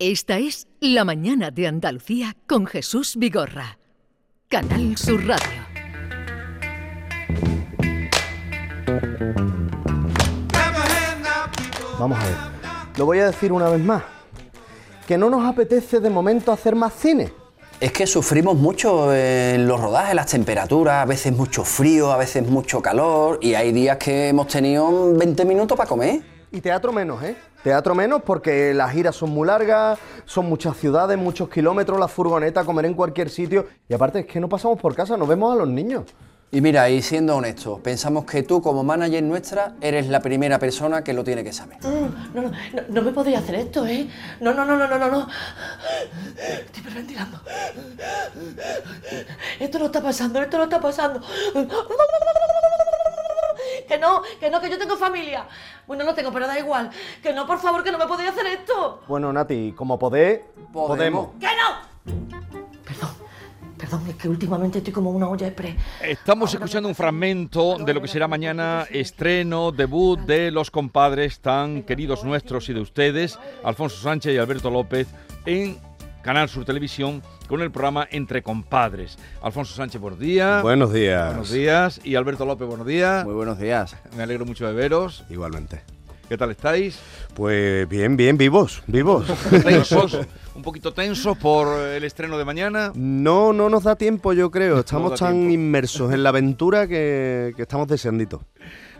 Esta es La Mañana de Andalucía con Jesús Vigorra. Canal Sur Radio. Vamos a ver. Lo voy a decir una vez más. Que no nos apetece de momento hacer más cine. Es que sufrimos mucho en los rodajes, las temperaturas, a veces mucho frío, a veces mucho calor y hay días que hemos tenido 20 minutos para comer. Y teatro menos, ¿eh? Teatro menos porque las giras son muy largas, son muchas ciudades, muchos kilómetros, la furgoneta, comer en cualquier sitio. Y aparte es que no pasamos por casa, nos vemos a los niños. Y mira, y siendo honesto, pensamos que tú como manager nuestra eres la primera persona que lo tiene que saber. Mm, no, no, no, no me podéis hacer esto, ¿eh? No, no, no, no, no, no, no. Estoy hiperventilando. Esto no está pasando, esto no está pasando. Que no, que no, que yo tengo familia. Bueno, no tengo, pero da igual. Que no, por favor, que no me podéis hacer esto. Bueno, Nati, como podés, podemos. ¡Que no! Perdón, perdón, es que últimamente estoy como una olla de pre. Estamos escuchando un fragmento de lo que será mañana estreno, debut de los compadres tan queridos nuestros y de ustedes, Alfonso Sánchez y Alberto López, en Canal Sur Televisión con el programa Entre Compadres. Alfonso Sánchez, buenos días. Buenos días. Buenos días. Y Alberto López, buenos días. Muy buenos días. Me alegro mucho de veros. Igualmente. ¿Qué tal estáis? Pues bien, bien, vivos, vivos. ¿Tensos? ¿Un poquito tensos por el estreno de mañana? No, no nos da tiempo, yo creo. Estamos tan tiempo. inmersos en la aventura que, que estamos deseanditos.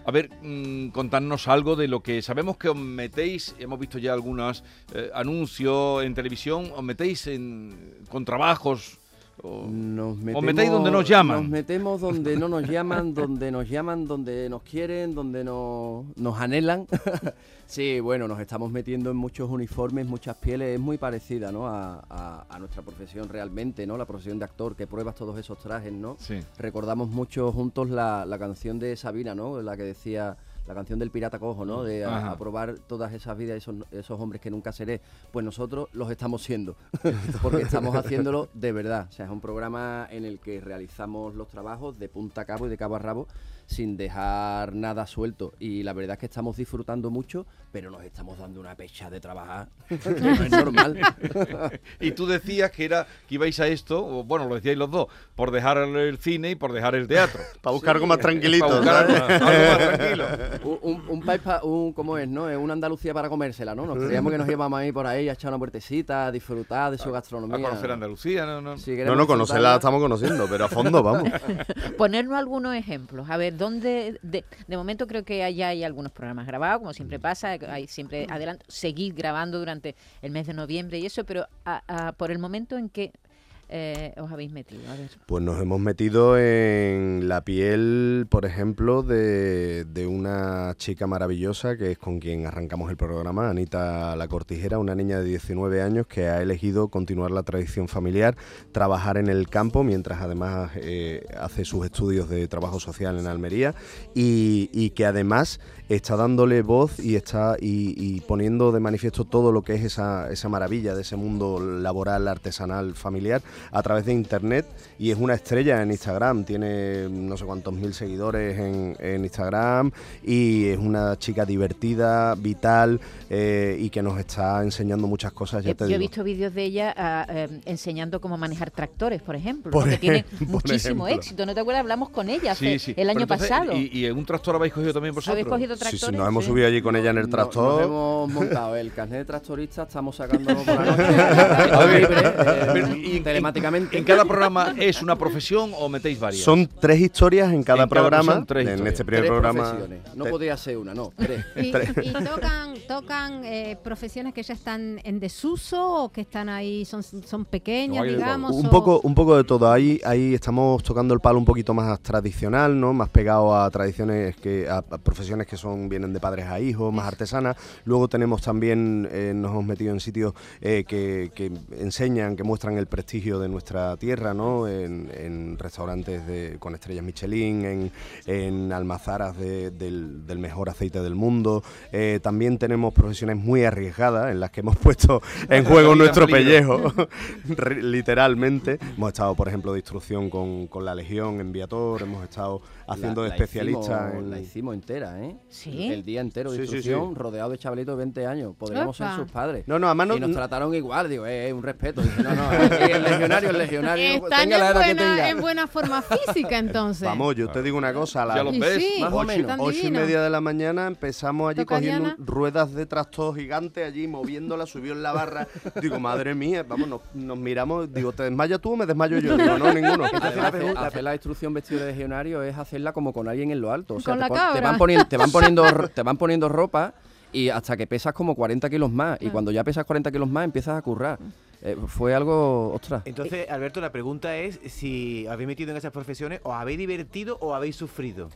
A ver, mmm, contadnos algo de lo que sabemos que os metéis, hemos visto ya algunos eh, anuncios en televisión, os metéis en, con trabajos. O, Nos os metéis donde nos llaman. Nos metemos donde no nos llaman, donde nos llaman, donde nos quieren, donde nos, nos anhelan. sí, bueno, nos estamos metiendo en muchos uniformes, muchas pieles. Es muy parecida, ¿no? A, a- a nuestra profesión realmente, ¿no? La profesión de actor, que pruebas todos esos trajes, ¿no? Sí. Recordamos mucho juntos la, la canción de Sabina, ¿no? La que decía la canción del pirata cojo, ¿no? De a, probar todas esas vidas, esos, esos hombres que nunca seré. Pues nosotros los estamos siendo, porque estamos haciéndolo de verdad. O sea, es un programa en el que realizamos los trabajos de punta a cabo y de cabo a rabo sin dejar nada suelto. Y la verdad es que estamos disfrutando mucho, pero nos estamos dando una pecha de trabajar, que no es normal. Y tú decías que era que ibais a esto, o bueno, lo decíais los dos, por dejar el cine y por dejar el teatro. Para buscar algo más tranquilito. Para buscar algo, ¿sabes? algo más tranquilo. Un, un, un país pa- un, ¿cómo es, no? Es una Andalucía para comérsela, ¿no? Nos creíamos que nos íbamos a ir por ahí a echar una puertecita, a disfrutar de su A gastronomía. conocer Andalucía, ¿no? no. Si No, no, conocerla estamos conociendo, pero a fondo vamos. Ponernos algunos ejemplos. A ver, ¿dónde? De, de momento creo que allá hay algunos programas grabados, como siempre pasa, hay siempre adelante, seguir grabando durante el mes de noviembre y eso, pero a- a- por el momento en que eh, os habéis metido, a ver. Pues nos hemos metido en la piel, por ejemplo, de, de una chica maravillosa que es con quien arrancamos el programa, Anita La Cortijera, una niña de 19 años que ha elegido continuar la tradición familiar, trabajar en el campo, mientras además eh, hace sus estudios de trabajo social en Almería y, y que además está dándole voz y está y, y poniendo de manifiesto todo lo que es esa, esa maravilla de ese mundo laboral, artesanal, familiar a través de internet y es una estrella en Instagram, tiene no sé cuántos mil seguidores en, en Instagram y es una chica divertida, vital eh, y que nos está enseñando muchas cosas, ya Eh, te Yo he visto vídeos de ella ah, eh, enseñando cómo manejar tractores, por ejemplo, Por porque tiene muchísimo ejemplo. éxito. ¿No te acuerdas? Hablamos con ella hace- Sí, sí. el año entonces, pasado. ¿y, y en un tractor habéis cogido también vosotros? ¿Habéis cogido tractores? sí, nos hemos Sí. subido allí con ella en el No- tractor. Nos hemos montado el carnet de tractorista, estamos sacándolo por la noche. Libre, eh, pero, ¿y en- ¿En cada programa es una profesión o metéis varias? Son tres historias en cada En cada programa. son tres en historias. este primer Tres programa. profesiones. No te- podía ser una, no, tres. Y, y tocan, tocan eh, profesiones que ya están en desuso o que están ahí, son, son pequeñas, No, digamos. Un o- poco, un poco de todo. Ahí, ahí estamos tocando el palo un poquito más tradicional, ¿no? Más pegado a tradiciones que, a, a profesiones que son, vienen de padres a hijos, más artesanas. Luego tenemos también, eh, nos hemos metido en sitios eh, que, que enseñan, que muestran el prestigio de nuestra tierra, ¿no? En, en restaurantes de, con estrellas Michelin, en, en almazaras de- del, del mejor aceite del mundo. Eh, también tenemos profesiones muy arriesgadas en las que hemos puesto en juego nuestro pellejo, literalmente. Hemos estado, por ejemplo, de instrucción con, con la Legión en Viator, hemos estado haciendo La- de la especialista hicimos- en... La hicimos entera, ¿eh? Sí. El día entero de Sí, sí, instrucción, sí. rodeado de chavalitos de 20 años. Podríamos ser sus padres. No, no, además no- Y nos no- trataron igual, digo, eh, un respeto. Dice, no, no, aquí el legionario, el legionario, Están tenga en la edad que buena, tenga. en buena forma física, entonces. Vamos, yo te digo una cosa, a las Ya los Y ves. sí, Más o ocho, menos. ocho y media de la mañana empezamos allí ¿Toca cogiendo ruedas de tractor gigante allí, moviéndola, subió en la barra. Digo, madre mía, vamos, nos, nos miramos, digo, ¿te desmayas tú o me desmayo yo? Digo, no, ninguno. Además, hacer, hacer la instrucción vestido de legionario es hacerla como con alguien en lo alto. O sea, Con te, pon- van poniendo, te van poniendo, te van poniendo ropa y hasta que pesas como 40 kilos más. Y cuando ya pesas 40 kilos más empiezas a currar. Eh, fue algo, ostras. Entonces, Alberto, la pregunta es si habéis metido en esas profesiones, ¿os habéis divertido o habéis sufrido?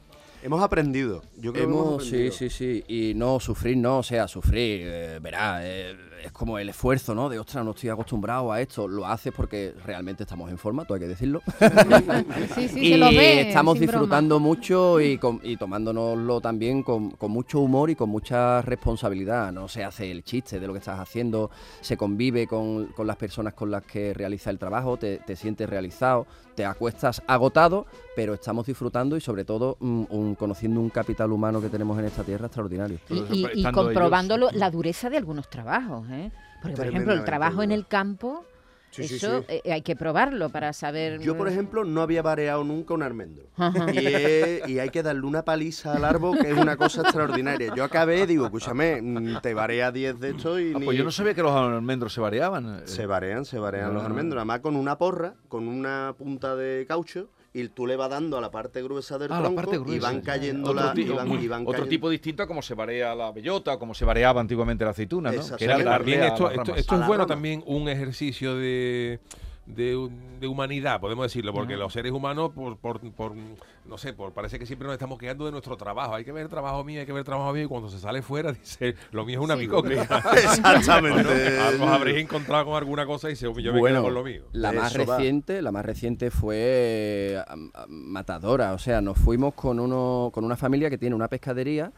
Hemos aprendido. Yo creo que hemos sí, sí, sí. Y no, sufrir no, o sea, sufrir, eh, verá, eh, es como el esfuerzo, ¿no? De, ostras, no estoy acostumbrado a esto. Lo haces porque realmente estamos en forma, todo hay que decirlo. Sí, sí, y se lo ve. estamos broma. disfrutando mucho y, con- y tomándonoslo también con, con mucho humor y con mucha responsabilidad. No se hace el chiste de lo que estás haciendo, se convive con, con las personas con las que realiza el trabajo, te, te sientes realizado, te acuestas agotado, pero estamos disfrutando y sobre todo mm, un- conociendo un capital humano que tenemos en esta tierra extraordinario. Y, y- comprobando ellos- la dureza de algunos trabajos, ¿eh? Porque, por ejemplo, el trabajo en el campo, Sí, eso sí. eh, hay que probarlo para saber... Yo, por ejemplo, no había vareado nunca un almendro. Y, es- y hay que darle una paliza al árbol, que es una cosa extraordinaria. Yo acabé, digo, escúchame, mm, te varea 10 de estos y Ah, ni- pues yo no sabía que los almendros se variaban. Se varean, se varean los Ah. almendros. Además con una porra, con una punta de caucho, y tú le vas dando a la parte gruesa del Ah, la tronco parte y gruesa. van cayendo Otro, ti- y van- y van otro cayendo- tipo distinto a como se varea la bellota o como se vareaba antiguamente la aceituna, ¿no? Exactamente. Que era Sí, darle También a esto, esto, ramas. esto A es la bueno rama. también un ejercicio de, de, de humanidad, podemos decirlo, porque los seres humanos, por, por, por, no sé, por parece que siempre nos estamos quejando de nuestro trabajo. Hay que ver el trabajo mío, hay que ver el trabajo mío, y cuando se sale fuera dice, lo mío es una bicóclea. Exactamente. Bueno, os habréis encontrado con alguna cosa y se, yo me Bueno, quedo con lo mío. La más eso va. reciente, la más reciente fue matadora. O sea, nos fuimos con uno, con una familia que tiene una pescadería,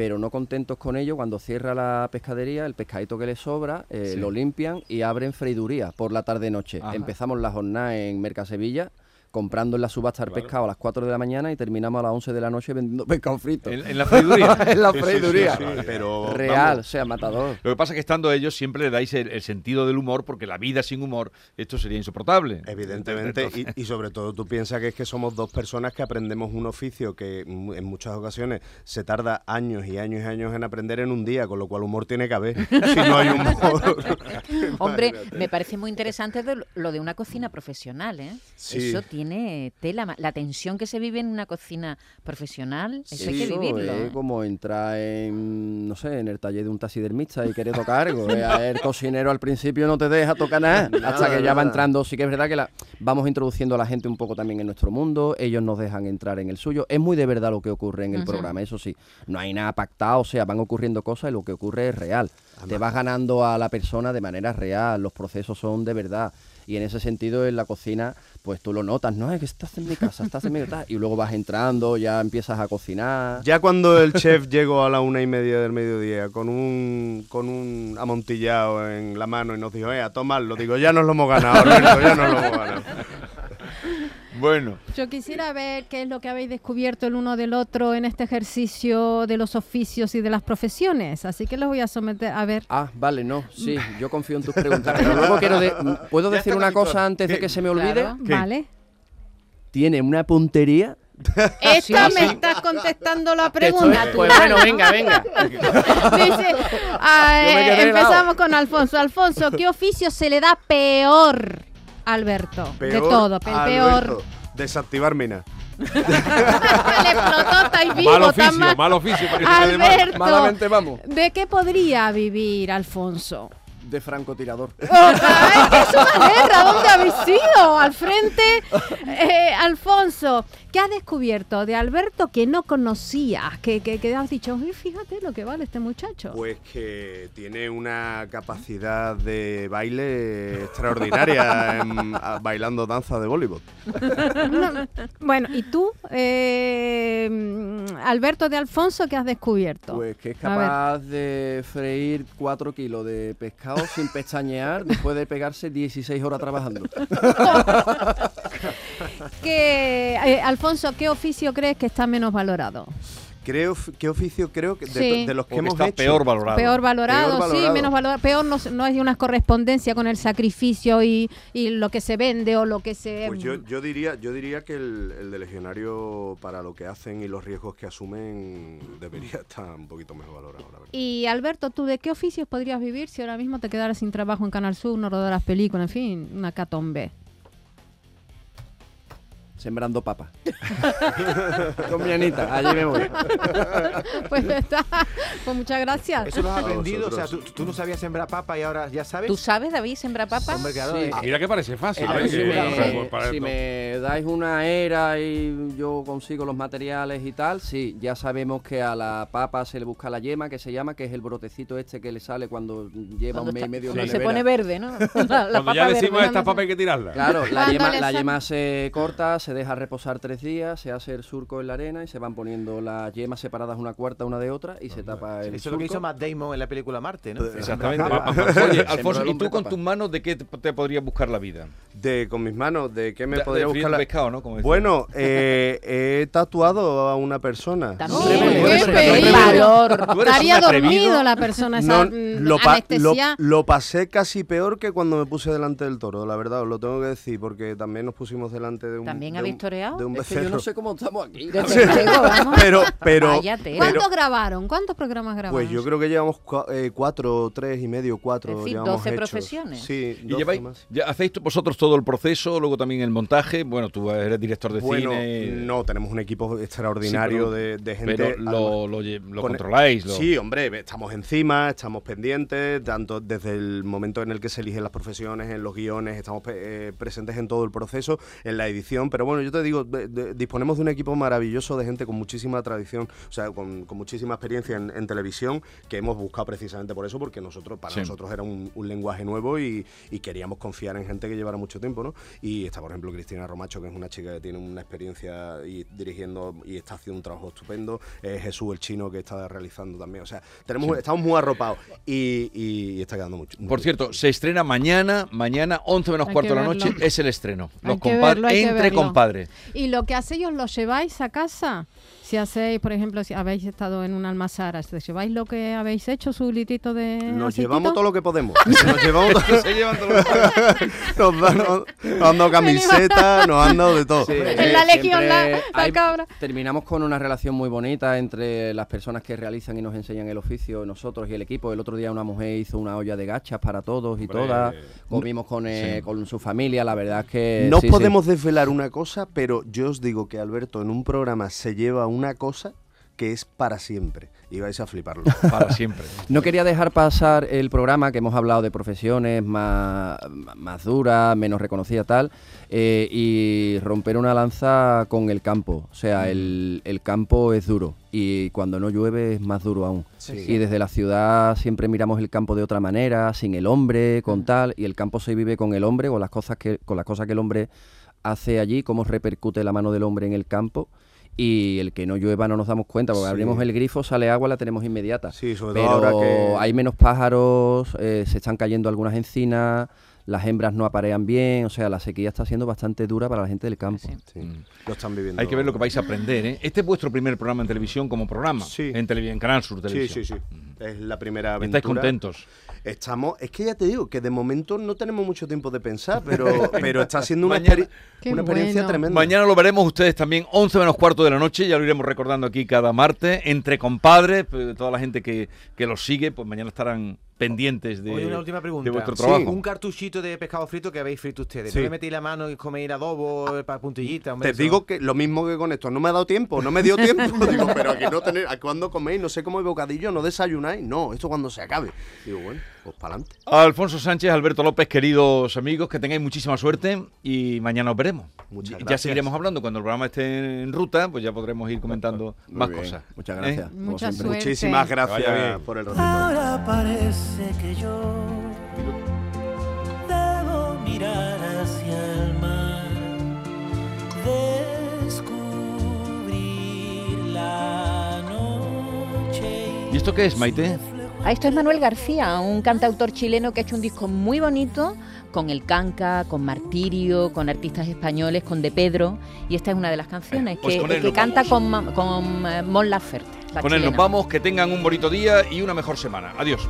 pero no contentos con ello, cuando cierra la pescadería, el pescadito que le sobra, eh, Sí. lo limpian y abren freiduría por la tarde noche. Ajá. Empezamos la jornada en Mercasevilla comprando en la subasta el pescado a las 4 de la mañana y terminamos a las 11 de la noche vendiendo pescado frito. En, en la freiduría. en la Sí, sí, sí, freiduría. sí, sí. Pero Real, vamos, o sea, matador. Lo que pasa es que estando ellos siempre le dais el, el sentido del humor, porque la vida sin humor, esto sería insoportable. Evidentemente, y, y sobre todo tú piensas que es que somos dos personas que aprendemos un oficio que en muchas ocasiones se tarda años y años y años en aprender en un día, con lo cual humor tiene que haber. si no hay humor. Hombre, me parece muy interesante de lo- lo de una cocina profesional, ¿eh? Sí. Eso tiene tela. ma- La tensión que se vive en una cocina profesional, eso hay que vivirlo. Es ¿eh? como entrar en, no sé, en el taller de un taxidermista y querer tocar algo. Eh, El cocinero al principio no te deja tocar nada, hasta que ya va entrando. Sí que es verdad que la, vamos introduciendo a la gente un poco también en nuestro mundo, ellos nos dejan entrar en el suyo. Es muy de verdad lo que ocurre en el programa, eso sí. No hay nada pactado, o sea, van ocurriendo cosas y lo que ocurre es real. Te vas ganando a la persona de manera real, los procesos son de verdad. Y en ese sentido, en la cocina, pues tú lo notas, ¿no? Es que estás en mi casa, estás en mi casa. Y luego vas entrando, ya empiezas a cocinar. Ya cuando el chef llegó a la una y media del mediodía con un, con un amontillado en la mano y nos dijo, eh, a tomarlo, digo, ya nos lo hemos ganado, ya nos lo hemos ganado. Bueno, Yo quisiera ver qué es lo que habéis descubierto el uno del otro en este ejercicio de los oficios y de las profesiones. Así que los voy a someter a ver. Ah, vale, no, sí, yo confío en tus preguntas. Pero luego quiero de- ¿Puedo decir una todo. cosa antes de que se me olvide? Claro. Vale. Tiene una puntería. Esta sí. me está contestando la estoy- pregunta. Pues bueno, venga, venga. Dice, ah, eh, empezamos con Alfonso. Alfonso, ¿qué oficio se le da peor Alberto? de todo, el peor. Alberto, Desactivar mina. le explotó, vivo, Mal tan oficio, mal. mal oficio. para que se quede mal. Alberto, Malamente vamos. ¿de qué podría vivir Alfonso? de francotirador. ¡Ay, que es una guerra! ¿Dónde habéis ido? Al frente, eh, Alfonso, ¿qué has descubierto de Alberto que no conocías? Que, que, que has dicho, "Uy, fíjate lo que vale este muchacho. Pues que tiene una capacidad de baile extraordinaria en- a- bailando danza de Bollywood. No, bueno, ¿y tú, eh, Alberto de Alfonso, qué has descubierto? Pues que es capaz de freír 4 kilos de pescado sin pestañear después de pegarse 16 horas trabajando. Que, eh, Alfonso, ¿qué oficio crees que está menos valorado? Creo, ¿Qué oficio creo que de, Sí. de los que hemos está hecho? peor valorado. Peor valorado, Peor sí, menos valorado. Peor no, no hay una correspondencia con el sacrificio y, y lo que se vende o lo que se... Pues yo, yo diría, yo diría que el, el de legionario para lo que hacen y los riesgos que asumen debería estar un poquito mejor valorado, la verdad. Y Alberto, ¿tú de qué oficios podrías vivir si ahora mismo te quedaras sin trabajo en Canal Sur, no rodaras películas, en fin, una catombe? Sembrando papas. Con mi Anita, allí me voy. pues está. Pues muchas gracias. Eso lo has aprendido, o sea, tú, no sabías sembrar papa y ahora ya sabes. ¿Tú sabes, David, sembrar papa? Hombre, claro, Sí. eh, Mira que parece fácil. A ¿eh? ver, si, me, para si me dais una era y yo consigo los materiales y tal, sí, ya sabemos que a la papa se le busca la yema, que se llama, que es el brotecito este que le sale cuando lleva Cuando un mes y está- medio en cuando la se nevera. pone verde, ¿no? La, la Cuando ya papa decimos verde. esta papa hay que tirarla. Claro, la Cuando yema, le la yema se corta, se deja reposar tres días, se hace el surco en la arena y se van poniendo las yemas separadas una cuarta una de otra y se tapa el Eso es lo que hizo Matt Damon en la película Marte, ¿no? Exactamente. Oye, Alfonso, ¿y tú con tus manos de qué te, podrías buscar la vida? De, con mis manos, ¿de qué me De- podría de buscar la... pescado, ¿no? Como. Bueno, eh, he tatuado a una persona. También. ¡Oh, qué! Valor. Estaría dormido la persona esa No, mm, lo, pasé casi peor que cuando me puse delante del toro, la verdad, os lo tengo que decir, porque también nos pusimos delante de un ¿También de habéis un- toreado? de un Es que yo no sé cómo estamos aquí. Pero, pero. ¿Cuántos pero- grabaron? ¿Cuántos programas grabaron? pues yo creo que llevamos cua- eh, cuatro, tres y medio, cuatro. Es decir, llevamos 12 hechos. profesiones. Sí, ¿Y 12 lleváis, más. ya hacéis vosotros todo el proceso, luego también el montaje? Bueno, tú eres director de Bueno, cine. no, tenemos un equipo extraordinario Sí, pero- de, de gente. Pero lo, lo, lle- lo con- controláis. Lo... Sí, hombre, estamos encima, estamos pendientes, tanto desde el momento en el que se eligen las profesiones, en los guiones, estamos eh, presentes en todo el proceso, en la edición, pero bueno, yo te digo, de- de- disponemos de un equipo maravilloso de gente con muchísima tradición, o sea, con, con muchísima experiencia en, en televisión, que hemos buscado precisamente por eso, porque nosotros, para Sí. nosotros era un, un lenguaje nuevo y, y queríamos confiar en gente que llevara mucho tiempo, ¿no? Y está, por ejemplo, Cristina Romacho, que es una chica que tiene una experiencia y dirigiendo y está haciendo un trabajo estupendo, eh, Jesús el chino que está realizando también, o sea, tenemos, estamos muy arropados y, y está quedando mucho. Por cierto, se estrena mañana, mañana 11 menos Hay cuarto de la noche, es el estreno. Los verlo, entre verlo. ¿Y lo que hacéis os lo lleváis a casa? Si hacéis, por ejemplo, si habéis estado en una almazara, ¿os lleváis lo que habéis hecho, su litito de Nos aceitito? llevamos todo lo que podemos. Nos llevamos todo- Se llevan todos los- nos, dan, nos, nos han dado camisetas, nos han dado de todo. Sí, En la legión, la- cabra. Terminamos con una relación muy bonita entre las personas que realizan y nos enseñan el oficio, nosotros y el equipo. El otro día una mujer hizo una olla de gachas para todos y Hombre. todas. Comimos con, eh, con su familia, la verdad es que... No sí, sí. podemos desvelar una cosa, pero yo os digo que Alberto en un programa se lleva una cosa que es para siempre. Y vais a fliparlo. Para siempre. No quería dejar pasar el programa que hemos hablado de profesiones más, más duras, menos reconocidas tal, eh, y romper una lanza con el campo. O sea, el, el campo es duro y cuando no llueve es más duro aún. Y desde la ciudad siempre miramos el campo de otra manera, sin el hombre, con tal, y el campo se vive con el hombre, con las cosas que, con las cosas que el hombre hace allí, cómo repercute la mano del hombre en el campo. Y el que no llueva no nos damos cuenta, porque Sí. abrimos el grifo, sale agua, la tenemos inmediata. Sí, sobre Pero todo ahora que... hay menos pájaros, eh, se están cayendo algunas encinas, las hembras no aparean bien, o sea, la sequía está siendo bastante dura para la gente del campo. Sí. Sí, Mm. lo están viviendo. Hay que ver lo que vais a aprender. ¿eh? Este es vuestro primer programa en televisión como programa. Sí. En, en Canal Sur Sí, Televisión. sí, sí. Es la primera aventura. ¿Estáis contentos? Estamos, es que ya te digo que de momento no tenemos mucho tiempo de pensar, pero, pero está siendo una, Mañana- una experiencia bueno. tremenda. Mañana lo veremos ustedes también, 11 menos cuarto de la noche, ya lo iremos recordando aquí cada martes, entre compadres, pues, toda la gente que, que los sigue, pues mañana estarán pendientes de, Oye, una última pregunta. de vuestro Sí. trabajo. Un cartuchito de pescado frito que habéis frito ustedes. Sí. ¿No le metéis la mano y coméis adobo eh, para puntillita? hombre, Te eso? digo que lo mismo que con esto, no me ha dado tiempo, no me dio tiempo. Digo, pero aquí no tenéis, ¿a cuándo coméis? No sé cómo hay bocadillo, no desayunáis. No, esto cuando se acabe. Digo, bueno. Pues para adelante. Alfonso Sánchez, Alberto López, queridos amigos, que tengáis muchísima suerte y mañana os veremos. Muchas Ya- Ya gracias. seguiremos hablando cuando el programa esté en ruta, pues ya podremos ir comentando Muy más bien. cosas. Muchas ¿eh? gracias. Mucha suerte. Muchísimas gracias por el ratito. Ahora parece que yo debo mirar hacia el mar, descubrir la noche. ¿Y esto qué es, Maite? Ah, esto es Manuel García, un cantautor chileno que ha hecho un disco muy bonito con el Canca, con Martirio, con artistas españoles, con De Pedro. Y esta es una de las canciones Pues que, canta vamos. con, con eh, Mon Laferte. la Con él nos vamos, que tengan un bonito día y una mejor semana. Adiós.